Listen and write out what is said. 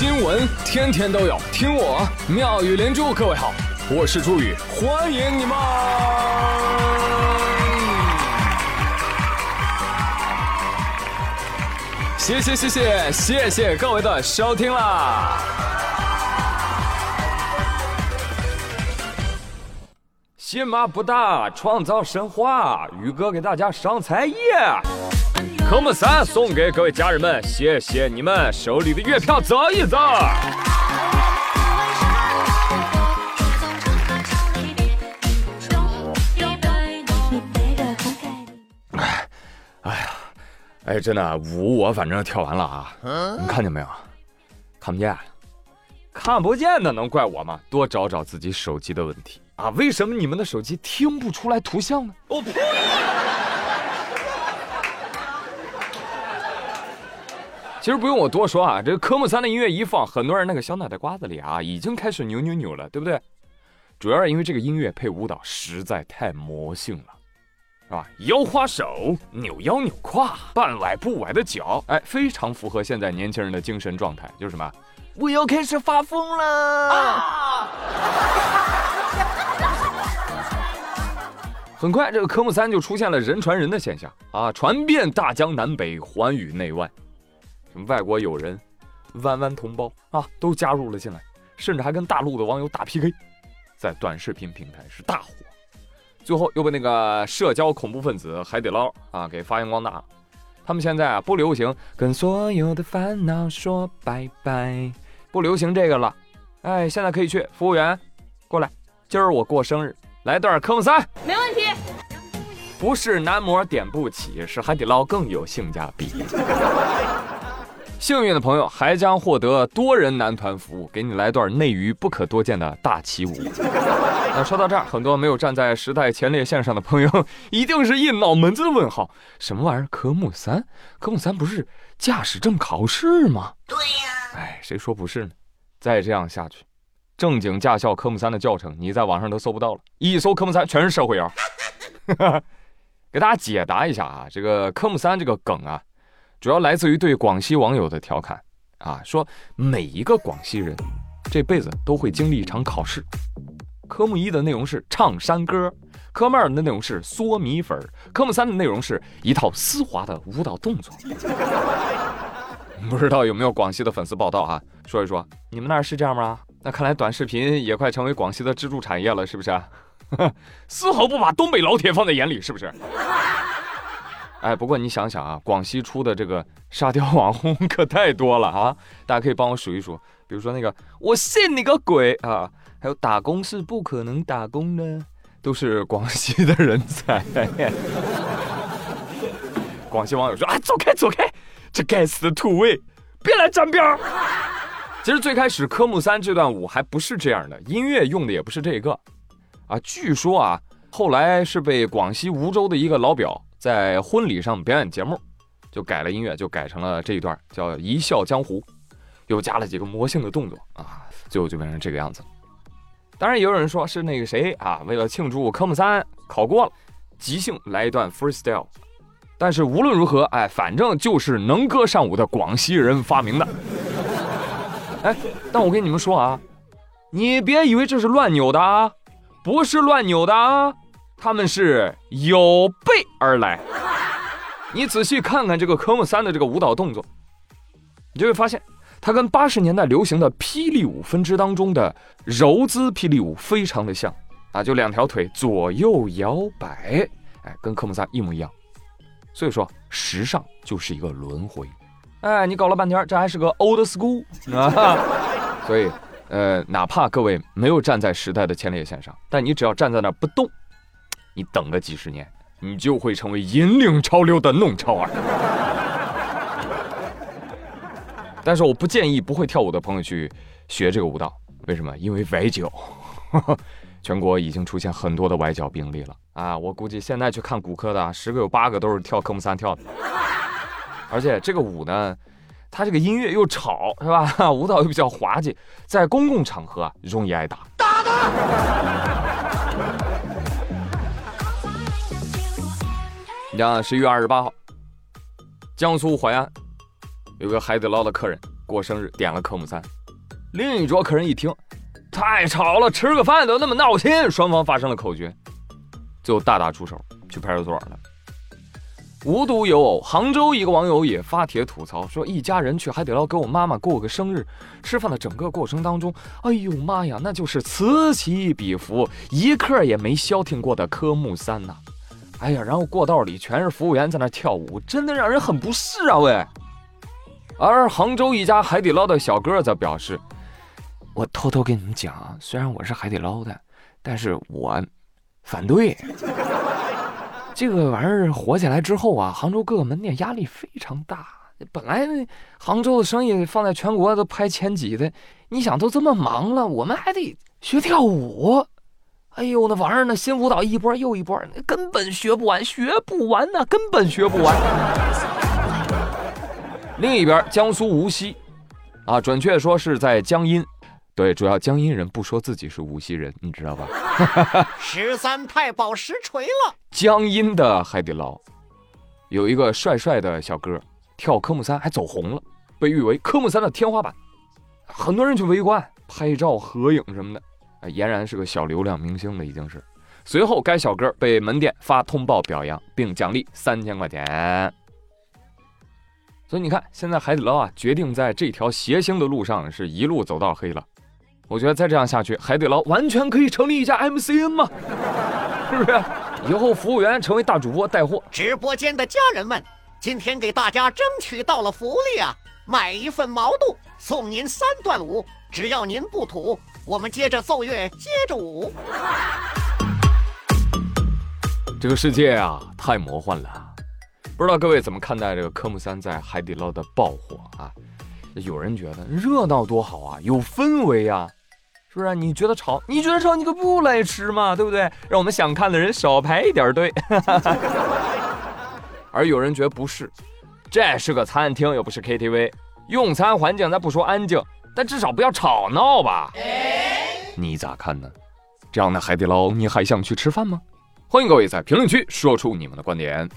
新闻天天都有，听我妙语连珠。各位好，我是朱宇，欢迎你们！谢谢谢谢谢谢各位的收听啦！新马不大，创造神话。宇哥给大家上菜耶！科目三送给各位家人们，谢谢你们手里的月票，走一走。哎，哎呀，哎，真的舞我反正跳完了啊，你看见没有？看不见，看不见的能怪我吗？多找找自己手机的问题啊！为什么你们的手机听不出来图像呢？我呸！其实不用我多说啊，这个科目三的音乐一放，很多人那个小脑袋瓜子里啊，已经开始扭扭扭了，对不对？主要是因为这个音乐配舞蹈实在太魔性了，是吧？摇花手，扭腰扭胯，半崴不崴的脚，哎，非常符合现在年轻人的精神状态，就是什么？我要开始发疯了！啊、很快，这个科目三就出现了人传人的现象啊，传遍大江南北，寰宇内外。什么外国友人、弯弯同胞啊，都加入了进来，甚至还跟大陆的网友打 PK，在短视频平台是大火，最后又被那个社交恐怖分子海底捞啊给发扬光大。他们现在啊不流行跟所有的烦恼说拜拜，不流行这个了。哎，现在可以去服务员过来，今儿我过生日，来段科目三，没问题。不是男模点不起，是海底捞更有性价比。幸运的朋友还将获得多人男团服务，给你来段内娱不可多见的大起舞。那说到这儿，很多没有站在时代前列线上的朋友，一定是一脑门子的问号：什么玩意儿？科目三？科目三不是驾驶证考试吗？对呀。哎，谁说不是呢？再这样下去，正经驾校科目三的教程，你在网上都搜不到了，一搜科目三全是社会摇。给大家解答一下啊，这个科目三这个梗啊。主要来自于对广西网友的调侃，啊，说每一个广西人这辈子都会经历一场考试。科目一的内容是唱山歌，科目二的内容是嗦米粉，科目三的内容是一套丝滑的舞蹈动作。不知道有没有广西的粉丝报道啊？说一说，你们那儿是这样吗？那看来短视频也快成为广西的支柱产业了，是不是？丝毫不把东北老铁放在眼里，是不是？哎，不过你想想啊，广西出的这个沙雕网红 可太多了啊！大家可以帮我数一数，比如说那个“我信你个鬼”啊，还有“打工是不可能打工的”，都是广西的人才。广西网友说：“啊，走开走开，这该死的土味，别来沾边儿。”其实最开始科目三这段舞还不是这样的，音乐用的也不是这个啊。据说啊，后来是被广西梧州的一个老表。在婚礼上表演节目，就改了音乐，就改成了这一段，叫《一笑江湖》，又加了几个魔性的动作啊，最后就变成这个样子。当然，也有人说是那个谁啊，为了庆祝科目三考过了，即兴来一段 freestyle。但是无论如何，哎，反正就是能歌善舞的广西人发明的。哎，但我跟你们说啊，你别以为这是乱扭的啊，不是乱扭的啊。他们是有备而来，你仔细看看这个科目三的这个舞蹈动作，你就会发现，它跟八十年代流行的霹雳舞分支当中的柔姿霹雳舞非常的像啊，就两条腿左右摇摆，哎，跟科目三一模一样。所以说，时尚就是一个轮回。哎，你搞了半天，这还是个 old school 啊。所以，呃，哪怕各位没有站在时代的前列线上，但你只要站在那不动。你等个几十年，你就会成为引领潮流的弄潮儿。但是我不建议不会跳舞的朋友去学这个舞蹈，为什么？因为崴脚，全国已经出现很多的崴脚病例了啊！我估计现在去看骨科的，十个有八个都是跳科目三跳的。而且这个舞呢，它这个音乐又吵，是吧？舞蹈又比较滑稽，在公共场合啊容易挨打。打他！像十一月二十八号，江苏淮安有个海底捞的客人过生日点了科目三，另一桌客人一听，太吵了，吃个饭都那么闹心，双方发生了口角，最后大打出手，去派出所了。无独有偶，杭州一个网友也发帖吐槽说，一家人去海底捞给我妈妈过个生日，吃饭的整个过程当中，哎呦妈呀，那就是此起彼伏，一刻也没消停过的科目三呐！哎呀，然后过道里全是服务员在那跳舞，真的让人很不适啊喂。而杭州一家海底捞的小哥则表示：“我偷偷跟你们讲啊，虽然我是海底捞的，但是我反对。”这个玩意儿火起来之后啊，杭州各个门店压力非常大。本来杭州的生意放在全国都排前几的，你想都这么忙了，我们还得学跳舞。哎呦，那玩意儿那新舞蹈一波又一波，根本学不完，学不完呐，根本学不完。另一边，江苏无锡，啊，准确说是在江阴。对，主要江阴人不说自己是无锡人，你知道吧？十三太保实锤了。江阴的海底捞有一个帅帅的小哥跳科目三还走红了，被誉为科目三的天花板，很多人去围观、拍照、合影什么的。啊，俨然是个小流量明星了，已经是。随后，该小哥被门店发通报表扬，并奖励三千块钱。所以你看，现在海底捞啊，决定在这条谐星的路上是一路走到黑了。我觉得再这样下去，海底捞完全可以成立一家 MCN 嘛，是不是？以后服务员成为大主播带货。直播间的家人们，今天给大家争取到了福利啊！买一份毛肚送您三段舞，只要您不吐，我们接着奏乐，接着舞。这个世界啊，太魔幻了。不知道各位怎么看待这个科目三在海底捞的爆火啊？有人觉得热闹多好啊，有氛围啊。是不是？你觉得吵？你觉得吵？你可不来吃嘛，对不对？让我们想看的人少排一点队。而有人觉得不是，这是个餐厅，又不是 KTV，用餐环境咱不说安静，但至少不要吵闹吧？你咋看呢？这样的海底捞，你还想去吃饭吗？欢迎各位在评论区说出你们的观点。